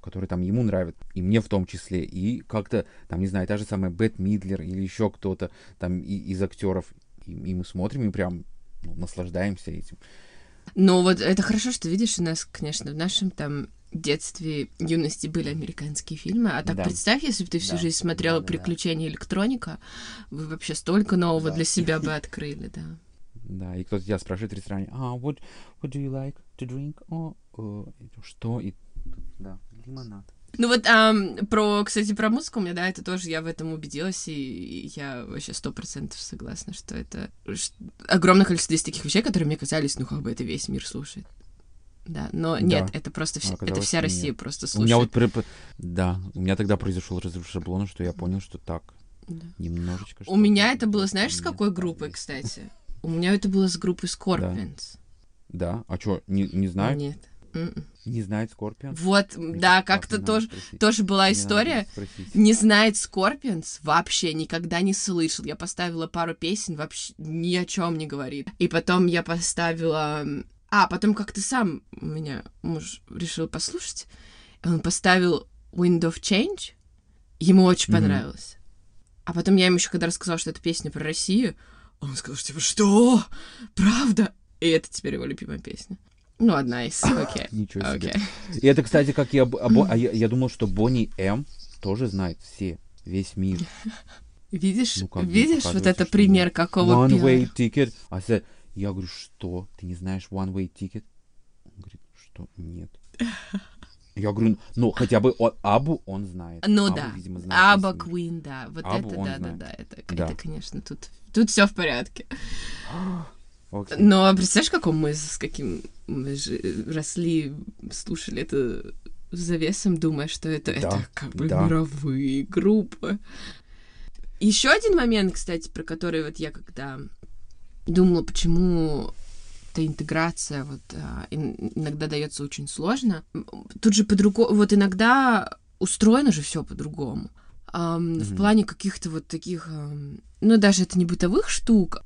которые там ему нравятся, и мне в том числе, и как-то, там, не знаю, та же самая Бет Мидлер или еще кто-то там и, из актеров, и, и мы смотрим и прям ну, наслаждаемся этим. Ну вот это хорошо, что видишь, у нас, конечно, в нашем там детстве, юности были американские фильмы, а так да. представь, если бы ты всю да. жизнь смотрела да, да, «Приключения да. электроника», вы вообще столько нового да. для себя бы открыли, да. Да, и кто-то тебя спрашивает в ресторане, а, what, what do you like to drink? О, oh, uh, что? И, да, лимонад. Ну вот а, про, кстати, про музыку мне, да, это тоже я в этом убедилась, и я вообще сто процентов согласна, что это огромное количество есть таких вещей, которые мне казались, ну как бы это весь мир слушает. Да, но да. нет, это просто вся, это вся Россия нет. просто слушает. У меня вот, при... да, у меня тогда произошел разрыв шаблона, что я понял, что так, да. немножечко. У меня это было, знаешь, с какой группой, кстати? У меня это было с группой Scorpions. Да, да? а что, не, не знаю? Нет. Mm-mm. Не знает Скорпион? Вот, Мне да, как-то тоже, тоже была история. Не знает Скорпионс, вообще никогда не слышал. Я поставила пару песен, вообще ни о чем не говорит. И потом я поставила... А, потом как-то сам меня муж решил послушать. Он поставил Wind of Change. Ему очень mm-hmm. понравилось. А потом я ему еще когда рассказала, что это песня про Россию, он сказал, что типа, что? Правда? И это теперь его любимая песня. Ну, одна из, окей. Okay. Ничего себе. Okay. И это, кстати, как я, а я, я думал, что Бонни М тоже знает все, весь мир. Видишь, ну, видишь вот это пример какого One way ticket. I said, я говорю, что? Ты не знаешь one way ticket? Он говорит, что? Нет. Я говорю, ну хотя бы о, Абу он знает. Ну Абу, да. Видимо, знает Аба Квин, да. Вот Абу это, да, знает. да, да. Это, да. это, конечно, тут, тут все в порядке. Okay. Но представляешь, каком мы с каким мы же росли, слушали это завесом, думая, что это, да, это как бы да. мировые группы. Еще один момент, кстати, про который вот я когда думала, почему эта интеграция вот а, иногда дается очень сложно. Тут же по-другому, вот иногда устроено же все по-другому. ам, в плане каких-то вот таких, ну, даже это не бытовых штук,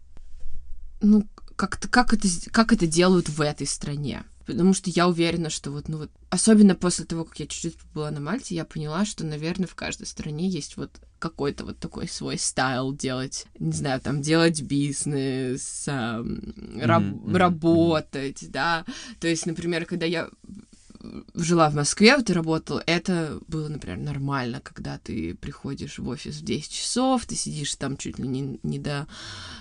ну, как-то, как это, как это делают в этой стране. Потому что я уверена, что вот, ну вот, особенно после того, как я чуть-чуть была на Мальте, я поняла, что, наверное, в каждой стране есть вот какой-то вот такой свой стайл делать, не знаю, там, делать бизнес, раб- мгм, работать, да. То есть, например, когда я жила в Москве, вот и работала, это было, например, нормально, когда ты приходишь в офис в 10 часов, ты сидишь там чуть ли не, не до,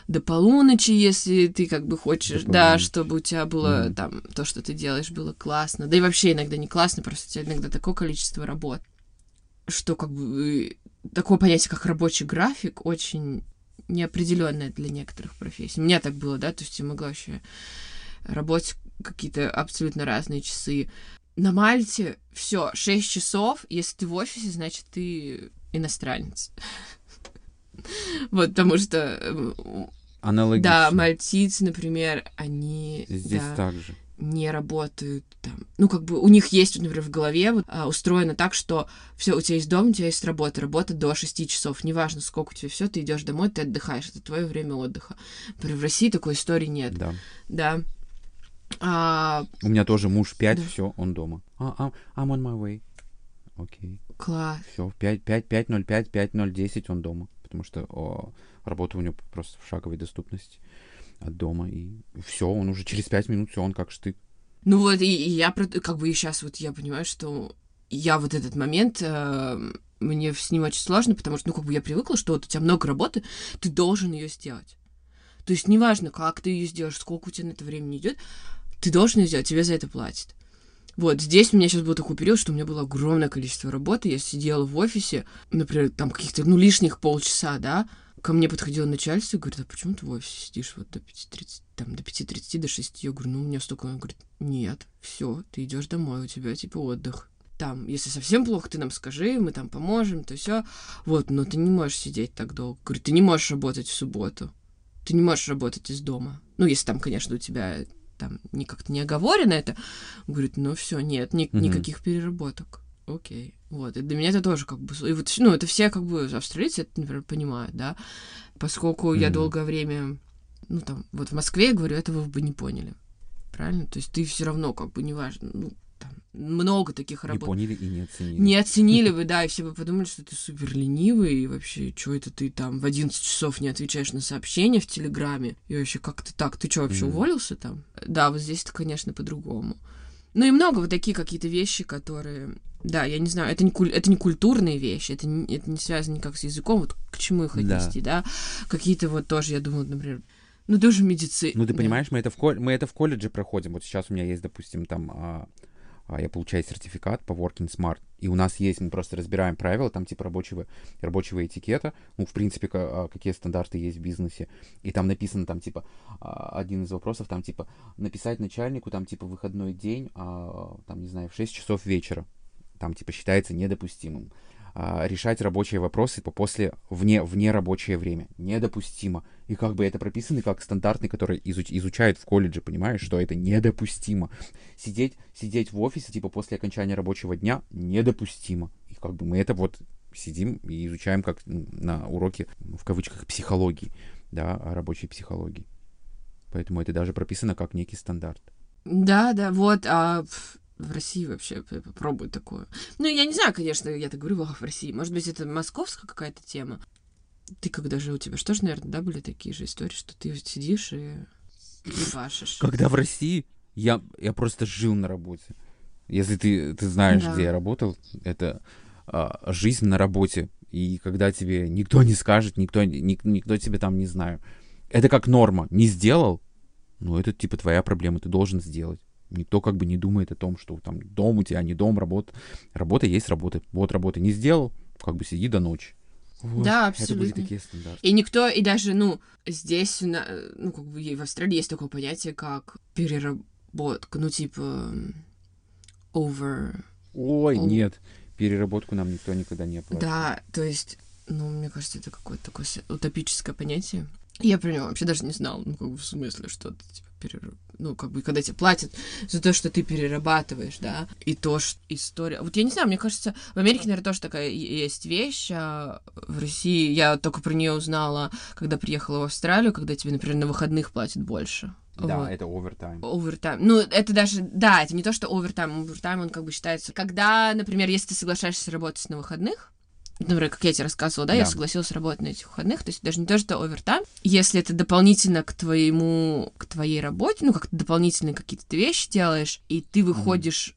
до полуночи, если ты как бы хочешь, До да, чтобы у тебя было Мгм. там то, что ты делаешь, было классно. Да и вообще иногда не классно, просто у тебя иногда такое количество работ, что как бы э, такое понятие, как рабочий график, очень неопределенное для некоторых профессий. У меня так было, да, то есть я могла вообще работать какие-то абсолютно разные часы. На Мальте все, 6 часов, если ты в офисе, значит, ты иностранец. Вот, потому что, э, Аналогично. да, мальтийцы, например, они Здесь да, так же. не работают там. Ну, как бы у них есть, например, в голове вот, а, устроено так, что все, у тебя есть дом, у тебя есть работа, работа до 6 часов. Неважно, сколько у тебя все, ты идешь домой, ты отдыхаешь. Это твое время отдыха. Например, в России такой истории нет. Да. Да. А, У меня тоже муж 5, Да. все, он дома. А, а, I'm on my way. Окей. класс. Все, 5, 5, 5, 0, 5, 5, 0, 10 он дома. Потому что о, работа у него просто в шаговой доступности от дома. И все, он уже через 5 минут, все, он как штык. Ну вот, и, и я как бы и сейчас вот я понимаю, что я вот этот момент, э, мне с ним очень сложно, потому что, ну, как бы я привыкла, что вот у тебя много работы, ты должен ее сделать. То есть неважно, как ты ее сделаешь, сколько у тебя на это времени идет, ты должен ее сделать, тебе за это платят. Вот, здесь у меня сейчас был такой период, что у меня было огромное количество работы, я сидела в офисе, например, там каких-то, ну, лишних полчаса, да, ко мне подходило начальство и говорит, а почему ты в офисе сидишь вот до 5.30, там, до 5.30, до 6? Я говорю, ну, у меня столько. Он говорит, нет, все, ты идешь домой, у тебя, типа, отдых. Там, если совсем плохо, ты нам скажи, мы там поможем, то все. Вот, но ты не можешь сидеть так долго. Говорит, ты не можешь работать в субботу. Ты не можешь работать из дома. Ну, если там, конечно, у тебя там не как-то не оговорено это. Говорит, ну все, нет, ни- Мгм. никаких переработок. Окей. Вот. И для меня это тоже как бы... И вот, ну, это все как бы австралийцы, это, например, понимают, да. Поскольку я Мгм. долгое время, ну, там, вот в Москве, я говорю, этого вы бы не поняли. Правильно? То есть ты все равно, как бы, неважно, ну, много таких Не работ. поняли и не оценили. Не оценили бы, да, и все бы подумали, что ты супер ленивый, и вообще, что это ты там в 11 часов не отвечаешь на сообщения в Телеграме, и вообще, как ты так, ты что, вообще Мгм. уволился там? Да, вот здесь это, конечно, по-другому. Ну и много вот такие какие-то вещи, которые... Да, я не знаю, это не, куль- это не культурные вещи, это не, это не связано никак с языком, вот к чему их Да. отнести, да? Какие-то вот тоже, я думаю, например, ну тоже медицина. Ну, ты понимаешь, мы это, в кол- мы это в колледже проходим. Вот сейчас у меня есть, допустим, там, а, я получаю сертификат по Working Smart, и у нас есть, мы просто разбираем правила, там, типа, рабочего, рабочего этикета, ну, в принципе, а, какие стандарты есть в бизнесе, и там написано, там, типа, а, один из вопросов, там, типа, написать начальнику, там, типа, выходной день, а, там, не знаю, в 6 часов вечера, там, типа, считается недопустимым. А, решать рабочие вопросы по- после вне, вне рабочее время. Недопустимо. И как бы это прописано как стандартный, который изуч- изучают в колледже, понимаешь, что это недопустимо. Сидеть, сидеть в офисе, типа, после окончания рабочего дня, недопустимо. И как бы мы это вот сидим и изучаем как на уроке, ну, в кавычках, психологии, да, рабочей психологии. Поэтому это даже прописано как некий стандарт. Да, да, вот, а в России вообще попробуй такое. Ну, я не знаю, конечно, я так говорю, «Ах, в России. Может быть, это московская какая-то тема. Ты когда жил, у тебя что же, наверное, да, были такие же истории, что ты сидишь и ебашишь. Когда в России, я, я просто жил на работе. Если ты, ты знаешь, Да. где я работал, это а, жизнь на работе. И когда тебе никто не скажет, никто, ник- никто тебе там не знаю. Это как норма. Не сделал, ну это типа твоя проблема, ты должен сделать. Никто как бы не думает о том, что там дом у тебя, не дом, работа. Работа есть работа. Вот работа не сделал, как бы сиди до ночи. Вот. Да, Это были абсолютно. такие стандарты. И никто, и даже, ну, здесь, на- ну, как бы в Австралии есть такое понятие, как переработка, ну, типа, over... Ой, О. нет, переработку нам никто никогда не оплатит. Да, то есть, ну, мне кажется, это какое-то такое утопическое понятие. Я про него вообще даже не знала, ну, как бы в смысле, что ты, типа, перер... ну, как бы, когда тебе платят за то, что ты перерабатываешь, да, и то, что история... Вот я не знаю, мне кажется, в Америке, наверное, тоже такая есть вещь, а в России я только про нее узнала, когда приехала в Австралию, когда тебе, например, на выходных платят больше. Да, Вот. это овертайм. Овертайм. Ну, это даже, да, это не то, что овертайм. Овертайм, он как бы считается, когда, например, если ты соглашаешься работать на выходных, например, как я тебе рассказывала, да, я Да. согласилась работать на этих выходных, то есть даже не то, что овертайм, если это дополнительно к твоему, к твоей работе, ну, как дополнительные какие-то ты вещи делаешь, и ты выходишь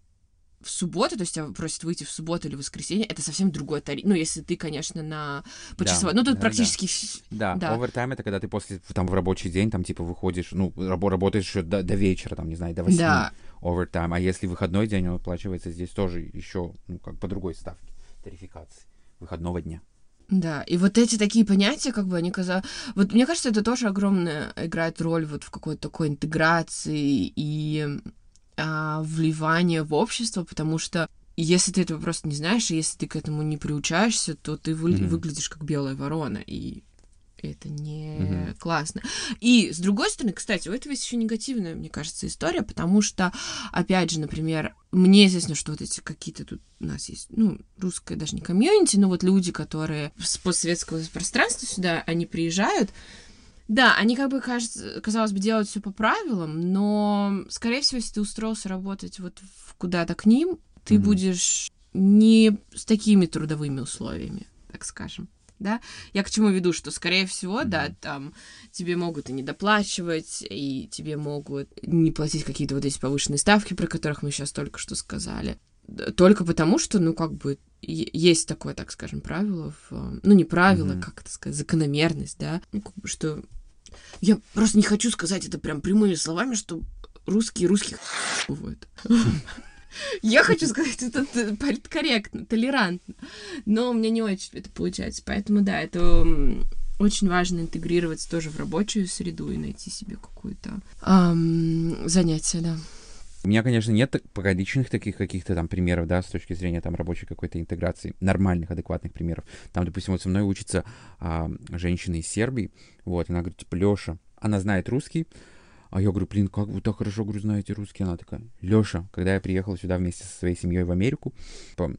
в субботу, то есть тебя просят выйти в субботу или воскресенье, это совсем другой тариф. Ну, если ты, конечно, на почасовой. ну, тут да, практически... Да, Да. овертайм это когда ты после, там, в рабочий день, там, типа, выходишь, ну, рабо- работаешь еще до, до вечера, там, не знаю, до 8. Да. Овертайм. А если выходной день, он оплачивается здесь тоже еще, ну, как по другой ставке тарификации выходного дня. Да, и вот эти такие понятия, как бы они каза... Вот мне кажется, это тоже огромная играет роль вот в какой-то такой интеграции и а, вливании в общество, потому что если ты этого просто не знаешь, и если ты к этому не приучаешься, то ты вы- Мгм. выглядишь как белая ворона, и это не Мгм. классно. И с другой стороны, кстати, у этого есть еще негативная, мне кажется, история, потому что, опять же, например, мне известно, что вот эти какие-то тут у нас есть, ну, русская даже не комьюнити, но вот люди, которые с постсоветского пространства сюда, они приезжают, да, они как бы, кажется, казалось бы, делают все по правилам, но, скорее всего, если ты устроился работать вот куда-то к ним, ты Мгм. будешь не с такими трудовыми условиями, так скажем. Да? Я к чему веду, что, скорее всего, да, Мгм. там тебе могут и не доплачивать, и тебе могут не платить какие-то вот эти повышенные ставки, про которых мы сейчас только что сказали. Только потому, что, ну, как бы, есть такое, так скажем, правило, в, ну, не правило, Мгм. как это сказать, закономерность, да, ну, как бы, что... Я просто не хочу сказать это прям прямыми словами, что русские русских бывают. Я хочу сказать это политкорректно, толерантно, но у меня не очень это получается. Поэтому, да, это очень важно интегрироваться тоже в рабочую среду и найти себе какое-то ам, занятие, да. У меня, конечно, нет пока личных таких каких-то там примеров, да, с точки зрения там рабочей какой-то интеграции, нормальных, адекватных примеров. Там, допустим, вот со мной учится а, женщина из Сербии, вот, она говорит, типа, Лёша, она знает русский, а я говорю, блин, как вы так хорошо, говорю, знаете русский? Она такая, Лёша, когда я приехала сюда вместе со своей семьей в Америку,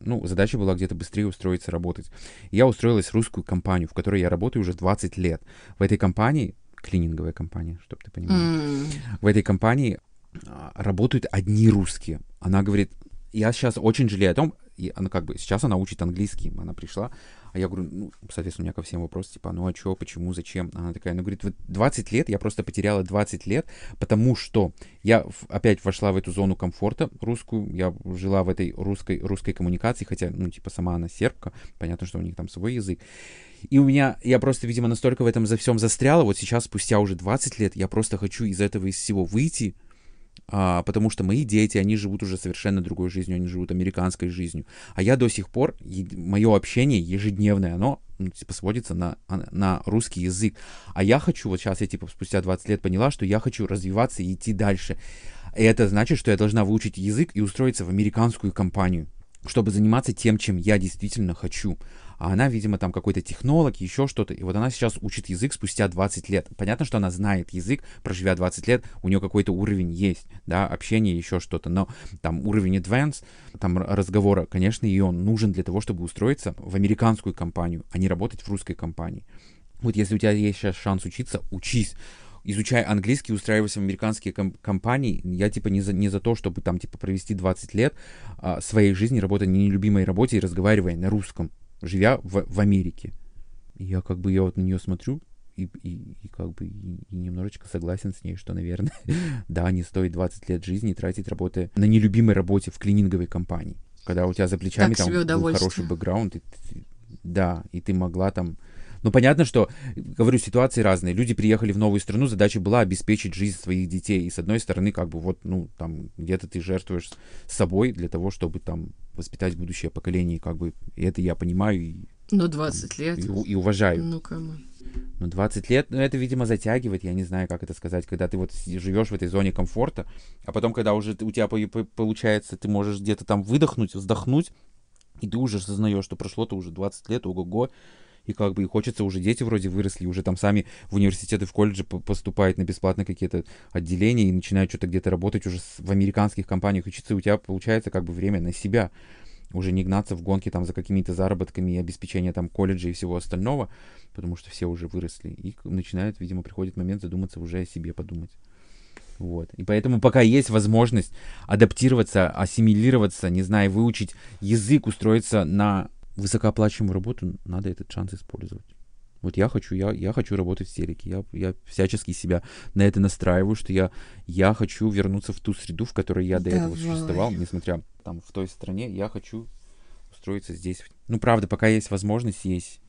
ну, задача была где-то быстрее устроиться работать. Я устроилась в русскую компанию, в которой я работаю уже 20 лет. В этой компании, клининговая компания, чтобы ты понимала, М, в этой компании а, работают одни русские. Она говорит, я сейчас очень жалею о том, и она как бы, сейчас она учит английский, она пришла, а я говорю, ну, соответственно, у меня ко всем вопрос, типа, ну, а чё, почему, зачем? Она такая, ну, говорит, вот 20 лет, я просто потеряла 20 лет, потому что я опять вошла в эту зону комфорта русскую, я жила в этой русской, русской коммуникации, хотя, ну, типа, сама она сербка, понятно, что у них там свой язык, и у меня, я просто, видимо, настолько в этом за всем застряла, вот сейчас, спустя уже 20 лет, я просто хочу из этого, из всего выйти, а, потому что мои дети, они живут уже совершенно другой жизнью, они живут американской жизнью. А я до сих пор, мое общение ежедневное, оно ну, типа сводится на, а, на русский язык. А я хочу, вот сейчас я типа спустя 20 лет поняла, что я хочу развиваться и идти дальше. И это значит, что я должна выучить язык и устроиться в американскую компанию, чтобы заниматься тем, чем я действительно хочу. А она, видимо, там какой-то технолог, еще что-то. И вот она сейчас учит язык спустя 20 лет. Понятно, что она знает язык, проживя 20 лет, у нее какой-то уровень есть, да, общение, еще что-то. Но там уровень advanced, там разговора, конечно, ее нужен для того, чтобы устроиться в американскую компанию, а не работать в русской компании. Вот если у тебя есть сейчас шанс учиться, учись изучай английский, устраивайся в американские ком- компании. Я, типа, не за, не за то, чтобы там, типа, провести 20 лет а, своей жизни, работая на нелюбимой работе и разговаривая на русском, живя в, в Америке. И я, как бы, я вот на нее смотрю и, и, и как бы, и, и немножечко согласен с ней, что, наверное, да, не стоит 20 лет жизни тратить, работая на нелюбимой работе в клининговой компании. Когда у тебя за плечами Так там был хороший бэкграунд, и ты- да, и ты могла там ну, понятно, что, говорю, ситуации разные. Люди приехали в новую страну, задача была обеспечить жизнь своих детей. И с одной стороны, как бы вот, ну, там, где-то ты жертвуешь собой для того, чтобы там воспитать будущее поколение, как бы, и это я понимаю и, Ну, 20 лет. и, и уважаю. Ну, come on. Ну, 20 лет, ну, это, видимо, затягивает, я не знаю, как это сказать, когда ты вот живешь в этой зоне комфорта, а потом, когда уже у тебя по- по- получается, ты можешь где-то там выдохнуть, вздохнуть, и ты уже осознаешь, что прошло-то уже 20 лет, ого-го, и как бы и хочется уже дети вроде выросли, уже там сами в университеты, в колледжи поступают на бесплатно какие-то отделения и начинают что-то где-то работать уже в американских компаниях учиться, и у тебя получается как бы время на себя, уже не гнаться в гонке там за какими-то заработками и обеспечение там колледжа и всего остального, потому что все уже выросли, и начинают, видимо, приходит момент задуматься уже о себе подумать. Вот. И поэтому пока есть возможность адаптироваться, ассимилироваться, не знаю, выучить язык, устроиться на высокооплачиваемую работу, надо этот шанс использовать. Вот я хочу, я, я хочу работать в телеке. Я, я всячески себя на это настраиваю, что я, я хочу вернуться в ту среду, в которой я до Давай. этого существовал, несмотря там в той стране. Я хочу устроиться здесь. Ну, правда, пока есть возможность, есть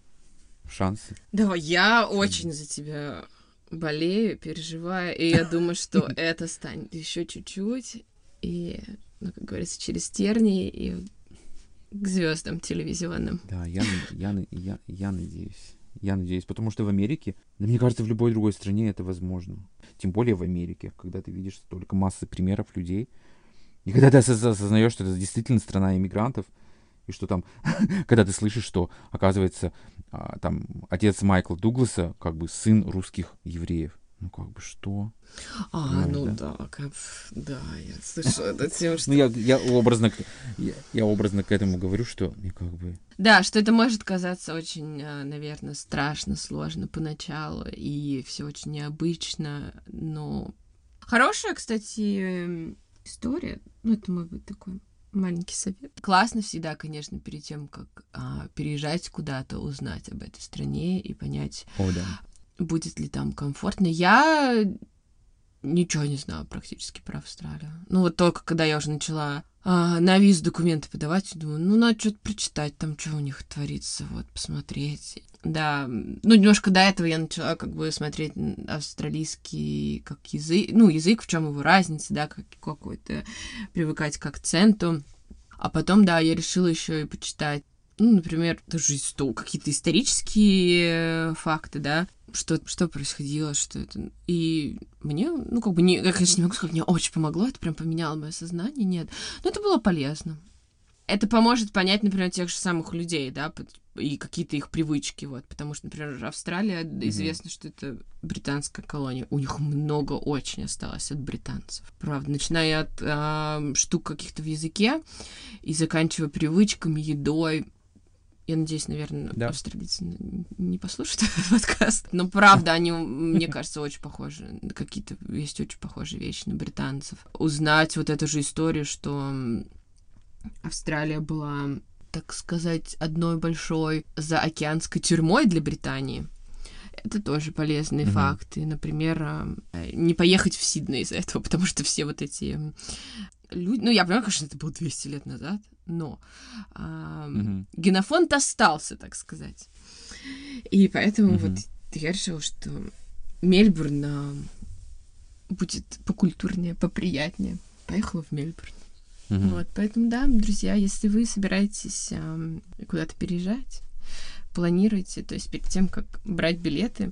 шансы. Давай, я очень за тебя болею, переживаю, и я думаю, что это станет еще чуть-чуть, и, ну, как говорится, через тернии и к звездам телевизионным. Да, я, я, я, я надеюсь. Я надеюсь, потому что в Америке, да мне кажется, в любой другой стране это возможно. Тем более в Америке, когда ты видишь столько массы примеров людей, и когда ты осознаешь, что это действительно страна иммигрантов, и что там, когда ты слышишь, что, оказывается, а, там отец Майкла Дугласа как бы сын русских евреев. Ну, как бы что? А, Понимаешь, ну да, да, как, да, я слышу это тем, что... Ну, я, я, образно, я, я образно к этому говорю, что и как бы... Да, что это может казаться очень, а, наверное, страшно, сложно поначалу, и все очень необычно, но... Хорошая, кстати, история, ну, это мой быть такой маленький совет. Классно всегда, конечно, перед тем, как а, переезжать куда-то, узнать об этой стране и понять, О, да. Будет ли там комфортно. Я ничего не знаю практически про Австралию. Ну вот только когда я уже начала а, на виз документы подавать, думаю, ну надо что-то прочитать, там что у них творится, вот посмотреть. Да, ну немножко до этого я начала как бы смотреть австралийский как язык, ну язык, в чем его разница, да, как какой-то привыкать к акценту. А потом, да, я решила еще и почитать ну, например, тоже какие-то исторические факты, да, что, что происходило, что это... И мне, ну, как бы, не, я, конечно, не могу сказать, мне очень помогло, это прям поменяло мое сознание, нет. Но это было полезно. Это поможет понять, например, тех же самых людей, да, и какие-то их привычки, вот, потому что, например, Австралия, mm-hmm. известно, что это британская колония, у них много очень осталось от британцев, правда, начиная от э, штук каких-то в языке и заканчивая привычками, едой, я надеюсь, наверное, да. австралийцы не послушают этот подкаст. Но правда, они, мне кажется, очень похожи. Какие-то есть очень похожие вещи на британцев. Узнать вот эту же историю, что Австралия была, так сказать, одной большой заокеанской тюрьмой для Британии. Это тоже полезный mm-hmm. факт. И, например, э, не поехать в Сидней из-за этого, потому что все вот эти люди... Ну, я понимаю, конечно, это было 200 лет назад, но а, mm-hmm. генофонд остался, так сказать. И поэтому mm-hmm. вот я решила, что Мельбурн а, будет покультурнее, поприятнее. Поехала в Мельбурн. Mm-hmm. Вот, поэтому, да, друзья, если вы собираетесь а, куда-то переезжать, планируйте, то есть перед тем, как брать билеты,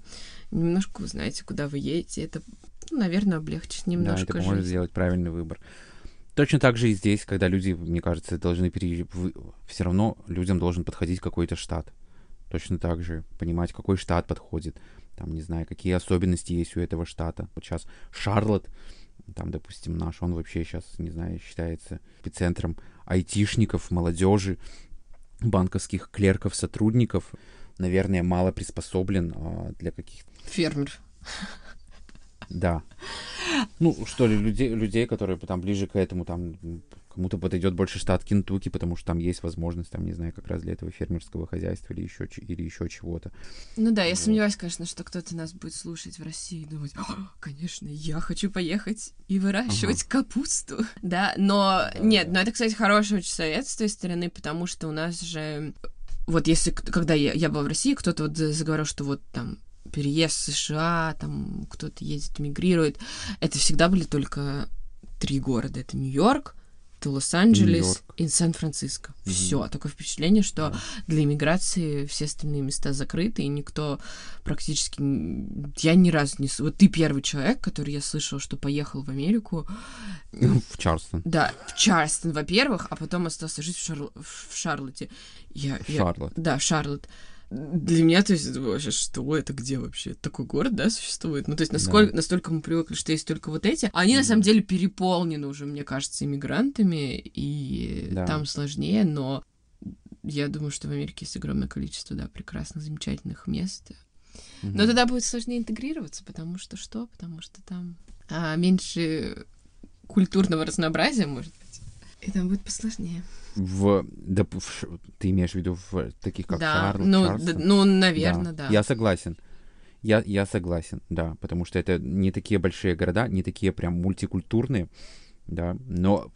немножко узнаете, куда вы едете. Это, ну, наверное, облегчит немножко Да, это поможет жизнь. сделать правильный выбор. Точно так же и здесь, когда люди, мне кажется, должны переезжать, все равно людям должен подходить какой-то штат. Точно так же понимать, какой штат подходит. Там, не знаю, какие особенности есть у этого штата. Вот сейчас Шарлотт, там, допустим, наш, он вообще сейчас, не знаю, считается эпицентром айтишников, молодежи, банковских клерков, сотрудников. Наверное, мало приспособлен а, для каких-то... Фермер. Да. Ну, что ли, людей, людей, которые там ближе к этому, там, кому-то подойдет больше штат Кентукки, потому что там есть возможность, там, не знаю, как раз для этого фермерского хозяйства или еще, или еще чего-то. Ну да, я вот. сомневаюсь, конечно, что кто-то нас будет слушать в России и думать, конечно, я хочу поехать и выращивать ага. капусту. Да, но да, нет, да. но это, кстати, хороший очень совет с той стороны, потому что у нас же вот если, когда я, я была в России, кто-то вот заговорил, что вот там переезд в США, там кто-то едет, мигрирует. Это всегда были только три города. Это Нью-Йорк, это Лос-Анджелес и Сан-Франциско. Mm-hmm. Все. Такое впечатление, что yeah. для иммиграции все остальные места закрыты, и никто практически... Я ни разу не... Вот ты первый человек, который я слышал, что поехал в Америку. В Чарльстон. Да, в Чарльстон, во-первых, а потом остался жить в, Шарл... в Шарлотте. Я, Шарлотт. Я... Да, Шарлотт для меня, то есть, вообще, что это, где вообще? Такой город, да, существует? Ну, то есть, насколько, настолько мы привыкли, что есть только вот эти. Они, на самом деле, переполнены уже, мне кажется, иммигрантами, и Да. там сложнее, но я думаю, что в Америке есть огромное количество, да, прекрасных, замечательных мест. Мгм. Но тогда будет сложнее интегрироваться, потому что что? Потому что там а, меньше культурного разнообразия, может быть. И там будет посложнее. В, доп- в ты имеешь в виду в таких, как да, Шарл, ну, Чарльстон? д- ну, наверное, да. Я согласен. Я, я согласен, да, потому что это не такие большие города, не такие прям мультикультурные, да, но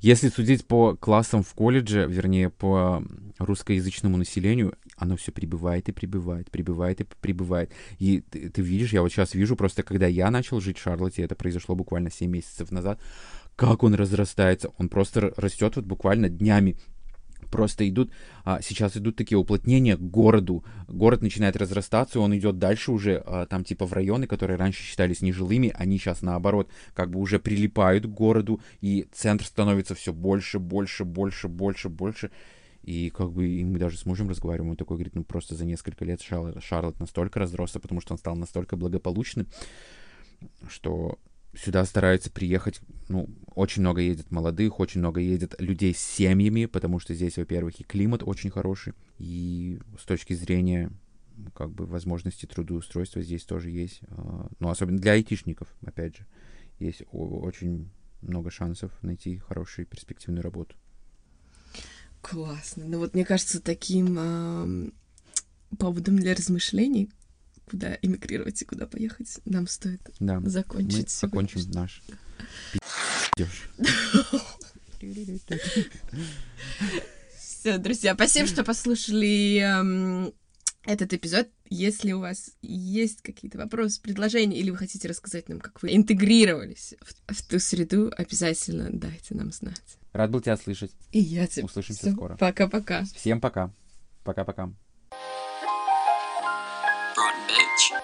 если судить по классам в колледже, вернее, по русскоязычному населению, оно все прибывает и прибывает, прибывает и прибывает. И ты, ты видишь, я вот сейчас вижу, просто когда я начал жить в Шарлотте, это произошло буквально 7 месяцев назад, как он разрастается, он просто растет вот буквально днями, просто идут, а, сейчас идут такие уплотнения к городу, город начинает разрастаться, и он идет дальше уже, а, там типа в районы, которые раньше считались нежилыми, они сейчас наоборот как бы уже прилипают к городу, и центр становится все больше, больше, больше, больше, больше, и как бы и мы даже с мужем разговариваем, он такой говорит, ну просто за несколько лет Шарлотт, Шарлотт настолько разросся, потому что он стал настолько благополучным, что сюда стараются приехать, ну, очень много едет молодых, очень много едет людей с семьями, потому что здесь, во-первых, и климат очень хороший, и с точки зрения как бы возможности трудоустройства здесь тоже есть, а, ну, особенно для айтишников, опять же, есть очень много шансов найти хорошую перспективную работу. Классно. Ну вот мне кажется, таким ам, поводом для размышлений, куда эмигрировать и куда поехать, нам стоит Да, мы закончить закончим сегодняшний- наш. Все, друзья, спасибо, что послушали эм, этот эпизод. Если у вас есть какие-то вопросы, предложения, или вы хотите рассказать нам, как вы интегрировались в, в ту среду, обязательно дайте нам знать. Рад был тебя слышать. И я тебе. Услышимся Всё, скоро. Пока-пока. Всем пока. Пока-пока. beach.